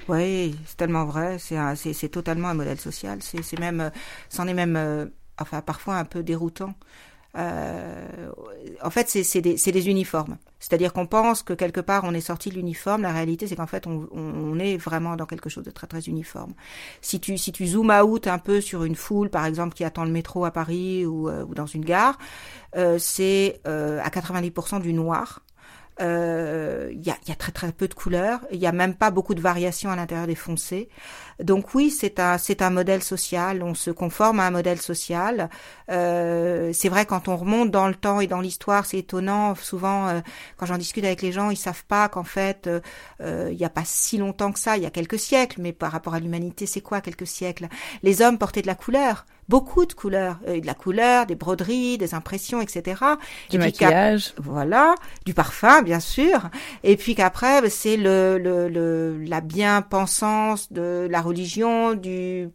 Oui, c'est tellement vrai, c'est totalement un modèle social, c'est même, euh, c'en est même, euh, enfin parfois un peu déroutant. Euh, en fait, c'est des, des, uniformes. C'est-à-dire qu'on pense que quelque part on est sorti de l'uniforme. La réalité, c'est qu'en fait, on, on, est vraiment dans quelque chose de très très uniforme. Si tu si tu zoomes out un peu sur une foule, par exemple, qui attend le métro à Paris ou, euh, ou dans une gare, euh, c'est à 90% du noir. Il y, a, y, a, très très peu de couleurs. Il y a même pas beaucoup de variations à l'intérieur des foncés. Donc oui, c'est un c'est un modèle social. On se conforme à un modèle social. Euh, c'est vrai quand on remonte dans le temps et dans l'histoire, c'est étonnant. Souvent, euh, quand j'en discute avec les gens, ils savent pas qu'en fait, euh, il n'y a pas si longtemps que ça. Il y a quelques siècles, mais par rapport à l'humanité, c'est quoi quelques siècles? Les hommes portaient de la couleur beaucoup de couleurs, euh, de la couleur, des broderies, des impressions, etc. Du maquillage. Voilà, du parfum, bien sûr. Et puis qu'après, c'est le, le, le, la bien-pensance de la religion, du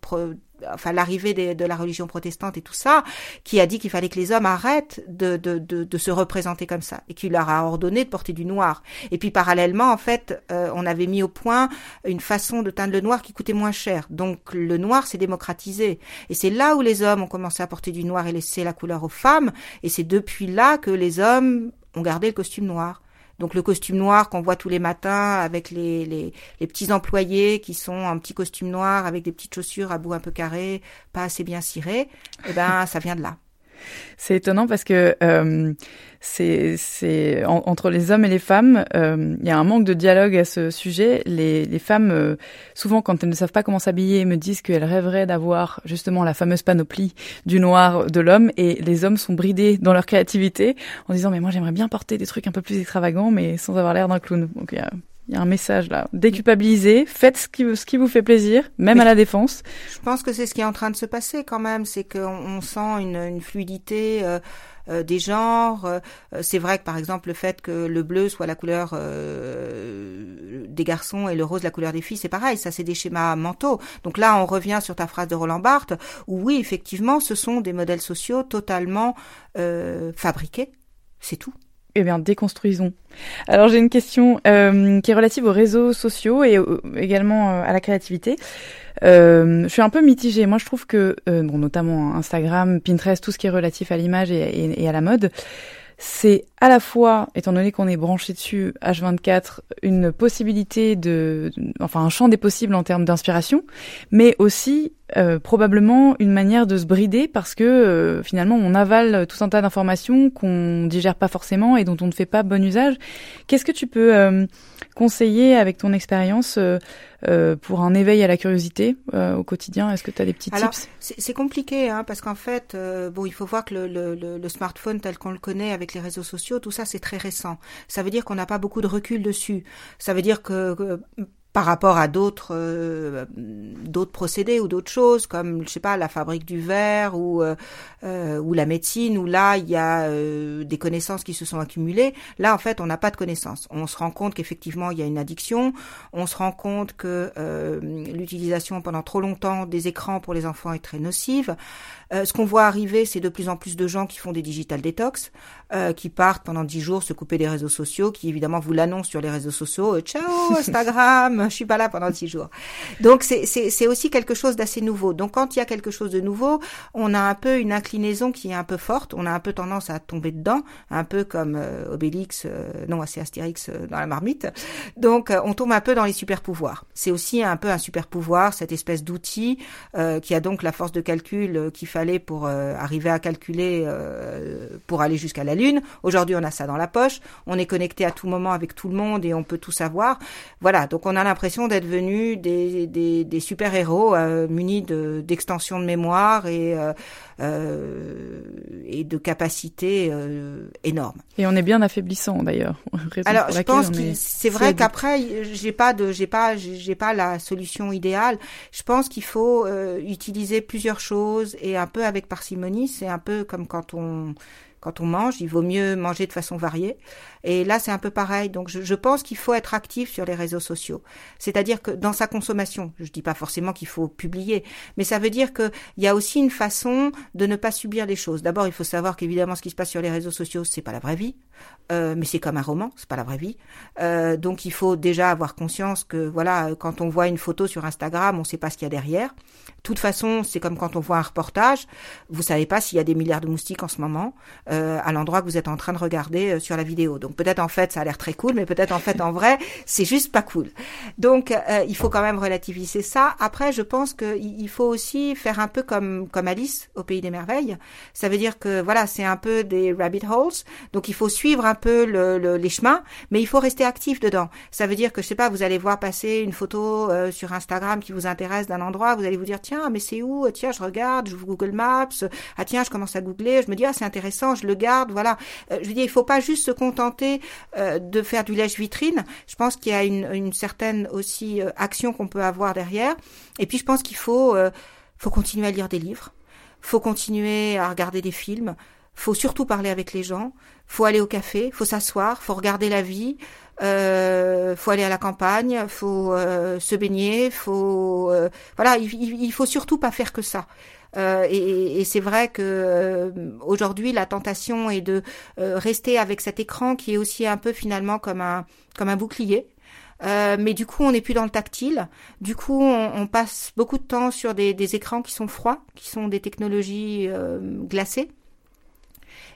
enfin l'arrivée de la religion protestante et tout ça, qui a dit qu'il fallait que les hommes arrêtent de, se représenter comme ça, et qui leur a ordonné de porter du noir. Et puis parallèlement, en fait, euh, on avait mis au point une façon de teindre le noir qui coûtait moins cher. Donc le noir s'est démocratisé. Et c'est là où les hommes ont commencé à porter du noir et laisser la couleur aux femmes, et c'est depuis là que les hommes ont gardé le costume noir. Donc le costume noir qu'on voit tous les matins avec les, les, petits employés qui sont en petit costume noir avec des petites chaussures à bout un peu carré, pas assez bien cirées, eh ben ça vient de là. C'est étonnant parce que euh, c'est entre les hommes et les femmes, euh, il y a un manque de dialogue à ce sujet. Les, les femmes, euh, souvent quand elles ne savent pas comment s'habiller, me disent qu'elles rêveraient d'avoir justement la fameuse panoplie du noir de l'homme, et les hommes sont bridés dans leur créativité en disant mais moi j'aimerais bien porter des trucs un peu plus extravagants, mais sans avoir l'air d'un clown. Il y a un message là. Déculpabilisez, faites ce qui, ce qui vous fait plaisir, même à la défense. Je pense que c'est ce qui est en train de se passer quand même, c'est qu'on on sent une, une fluidité euh, euh des genres. Euh, c'est vrai que par exemple le fait que le bleu soit la couleur euh, des garçons et le rose la couleur des filles, c'est pareil, ça c'est des schémas mentaux. Donc là on revient sur ta phrase de Roland Barthes, où oui effectivement ce sont des modèles sociaux totalement fabriqués, c'est tout. Eh bien, déconstruisons. Alors, j'ai une question euh, qui est relative aux réseaux sociaux et également euh, à la créativité. Euh, je suis un peu mitigée. Moi, je trouve que, euh, bon, notamment Instagram, Pinterest, tout ce qui est relatif à l'image et, à la mode, c'est à la fois, étant donné qu'on est branché dessus H24, une possibilité de, enfin un champ des possibles en termes d'inspiration, mais aussi euh, probablement une manière de se brider parce que euh, finalement on avale tout un tas d'informations qu'on digère pas forcément et dont on ne fait pas bon usage. Qu'est-ce que tu peux euh, conseiller avec ton expérience pour un éveil à la curiosité au quotidien? Est-ce que tu as des petits Alors, tips? C'est compliqué hein, parce qu'en fait, bon, il faut voir que le, le, le smartphone tel qu'on le connaît avec les réseaux sociaux, tout ça c'est très récent. Ça veut dire qu'on n'a pas beaucoup de recul dessus. Ça veut dire que par rapport à d'autres euh, d'autres procédés ou d'autres choses comme je sais pas la fabrique du verre ou euh, euh, ou la médecine où là il y a des connaissances qui se sont accumulées là en fait on n'a pas de connaissances on se rend compte qu'effectivement il y a une addiction on se rend compte que l'utilisation pendant trop longtemps des écrans pour les enfants est très nocive ce qu'on voit arriver c'est de plus en plus de gens qui font des digital detox qui partent pendant dix jours se couper des réseaux sociaux qui évidemment vous l'annoncent sur les réseaux sociaux ciao *laughs* Instagram je suis pas là pendant six jours. Donc c'est aussi quelque chose d'assez nouveau. Donc quand il y a quelque chose de nouveau, on a un peu une inclinaison qui est un peu forte. On a un peu tendance à tomber dedans, un peu comme euh, Obélix, euh, non c'est Astérix euh, dans la marmite. Donc on tombe un peu dans les super pouvoirs. C'est aussi un peu un super pouvoir, cette espèce d'outil qui a donc la force de calcul qu'il fallait pour arriver à calculer pour aller jusqu'à la lune. Aujourd'hui on a ça dans la poche. On est connecté à tout moment avec tout le monde et on peut tout savoir. Voilà. Donc on a l'impression d'être venus des, des, des super-héros euh, munis d'extensions de, mémoire et, euh, euh, et de capacités euh, énormes. Et on est bien affaiblissant d'ailleurs. *laughs* Alors je pense que c'est vrai qu'après j'ai pas de j'ai pas j'ai pas la solution idéale. Je pense qu'il faut utiliser plusieurs choses et un peu avec parcimonie. C'est un peu comme quand on quand on mange, il vaut mieux manger de façon variée. Et là, c'est un peu pareil. Donc, je, je pense qu'il faut être actif sur les réseaux sociaux. C'est-à-dire que dans sa consommation, je dis pas forcément qu'il faut publier, mais ça veut dire qu'il y a aussi une façon de ne pas subir les choses. D'abord, il faut savoir qu'évidemment, ce qui se passe sur les réseaux sociaux, c'est pas la vraie vie, euh, mais c'est comme un roman, c'est pas la vraie vie. Euh, donc, il faut déjà avoir conscience que, voilà, quand on voit une photo sur Instagram, on sait pas ce qu'il y a derrière. De toute façon, c'est comme quand on voit un reportage, vous savez pas s'il y a des milliards de moustiques en ce moment euh, à l'endroit que vous êtes en train de regarder euh, sur la vidéo. Peut-être en fait ça a l'air très cool, mais peut-être en fait en vrai c'est juste pas cool. Donc euh, il faut quand même relativiser ça. Après, je pense qu'il faut aussi faire un peu comme comme Alice au pays des merveilles. Ça veut dire que voilà, c'est un peu des rabbit holes. Donc il faut suivre un peu le, les chemins, mais il faut rester actif dedans. Ça veut dire que je sais pas, vous allez voir passer une photo sur Instagram qui vous intéresse d'un endroit, vous allez vous dire tiens, mais c'est où? Tiens, je regarde, je Google Maps. Ah tiens, je commence à googler, je me dis ah c'est intéressant, je le garde, voilà. Euh, je veux dire, il faut pas juste se contenter euh, de faire du lèche-vitrine. Je pense qu'il y a une, certaine aussi euh, action qu'on peut avoir derrière. Et puis je pense qu'il faut faut continuer à lire des livres, faut continuer à regarder des films, faut surtout parler avec les gens, faut aller au café, faut s'asseoir, faut regarder la vie, euh, faut aller à la campagne, faut euh, se baigner, faut euh, voilà, il, il, faut surtout pas faire que ça. Euh, et, c'est vrai que euh, aujourd'hui la tentation est de rester avec cet écran qui est aussi un peu finalement comme un comme un bouclier. mais du coup, on n'est plus dans le tactile. Du coup, on, passe beaucoup de temps sur des, écrans qui sont froids, qui sont des technologies glacées.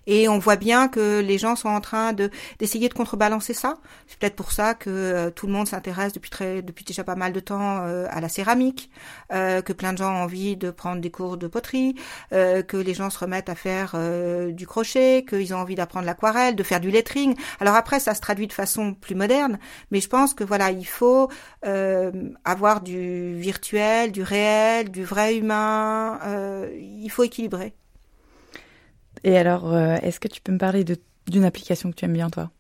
Et on voit bien que les gens sont en train de d'essayer de contrebalancer ça. C'est peut-être pour ça que euh, tout le monde s'intéresse depuis très depuis déjà pas mal de temps euh, à la céramique, euh, que plein de gens ont envie de prendre des cours de poterie, que les gens se remettent à faire du crochet, qu'ils ont envie d'apprendre l'aquarelle, de faire du lettering. Alors après, ça se traduit de façon plus moderne, mais je pense que voilà, il faut avoir du virtuel, du réel, du vrai humain. il faut équilibrer. Et alors, euh, est-ce que tu peux me parler d'une application que tu aimes bien, toi?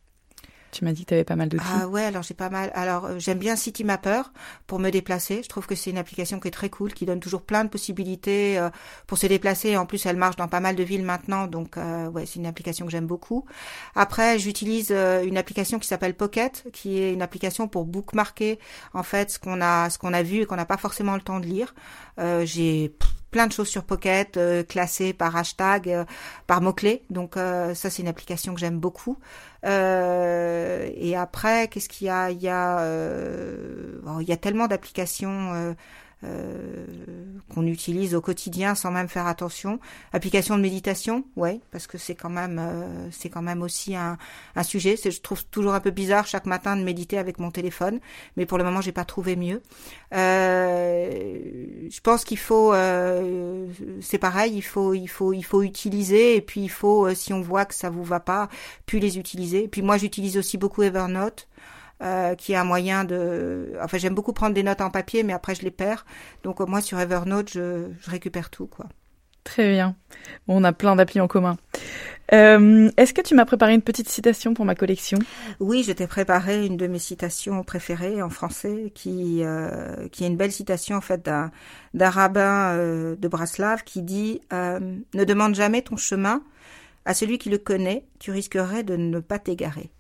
Tu m'as dit que tu avais pas mal d'outils. Ah ouais, alors j'ai pas mal. Alors euh, j'aime bien Citymapper pour me déplacer. Je trouve que c'est une application qui est très cool, qui donne toujours plein de possibilités euh, pour se déplacer. En plus, elle marche dans pas mal de villes maintenant, donc ouais, c'est une application que j'aime beaucoup. Après, j'utilise une application qui s'appelle Pocket, qui est une application pour bookmarker en fait ce qu'on a, ce qu'on a vu et qu'on n'a pas forcément le temps de lire. j'ai plein de choses sur Pocket, euh, classées par hashtag, euh, par mots-clés. Donc euh, ça, c'est une application que j'aime beaucoup. et après, qu'est-ce qu'il y a? Il y a, il y a tellement d'applications euh, qu'on utilise au quotidien sans même faire attention. Application de méditation, ouais, parce que c'est quand même euh, c'est quand même aussi un, un sujet. Je trouve toujours un peu bizarre chaque matin de méditer avec mon téléphone, mais pour le moment j'ai pas trouvé mieux. Euh, je pense qu'il faut, euh, c'est pareil, il faut il faut il faut utiliser et puis il faut si on voit que ça vous va pas, puis les utiliser. Et puis moi j'utilise aussi beaucoup Evernote. Euh, qui est un moyen de... Enfin, j'aime beaucoup prendre des notes en papier, mais après, je les perds. Donc, moi, sur Evernote, je, je récupère tout, quoi. Très bien. Bon, on a plein d'applis en commun. Euh, Est-ce que tu m'as préparé une petite citation pour ma collection? Oui, je t'ai préparé une de mes citations préférées en français, qui euh, qui est une belle citation en fait d'un rabbin euh, de Braslav qui dit Ne demande jamais ton chemin à celui qui le connaît, tu risquerais de ne pas t'égarer.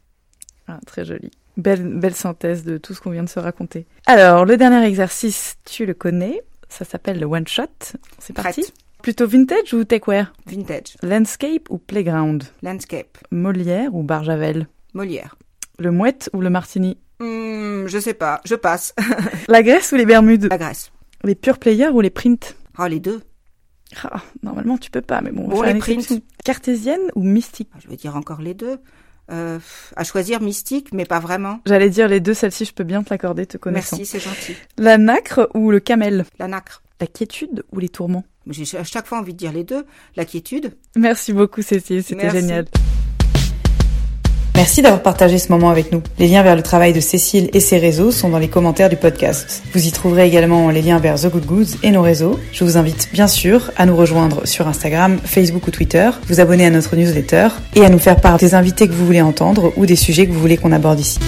Ah, très joli. Belle, belle synthèse de tout ce qu'on vient de se raconter. Alors, le dernier exercice, tu le connais. Ça s'appelle le one shot. C'est parti. Prête. Plutôt vintage ou techwear? Vintage, Landscape ou playground? Landscape, Molière ou Barjavel? Molière. Le mouette ou le martini? Hmm, je sais pas, je passe. *laughs* La Grèce ou les Bermudes? La Grèce. Les pure players ou les prints? Oh, les deux. Ah, Normalement, tu peux pas, mais bon, on va Bon, faire les prints. Cartésienne ou mystique? Je vais dire encore les deux. Euh, à choisir mystique, mais pas vraiment. J'allais dire les deux, celle-ci, je peux bien te l'accorder, te connaissant. Merci, c'est gentil. La nacre ou le camel? La nacre. La quiétude ou les tourments? J'ai à chaque fois envie de dire les deux. La quiétude. Merci beaucoup, Cécile, c'était génial. Merci d'avoir partagé ce moment avec nous. Les liens vers le travail de Cécile et ses réseaux sont dans les commentaires du podcast. Vous y trouverez également les liens vers The Good Goods et nos réseaux. Je vous invite bien sûr à nous rejoindre sur Instagram, Facebook ou Twitter, vous abonner à notre newsletter et à nous faire part des invités que vous voulez entendre ou des sujets que vous voulez qu'on aborde ici.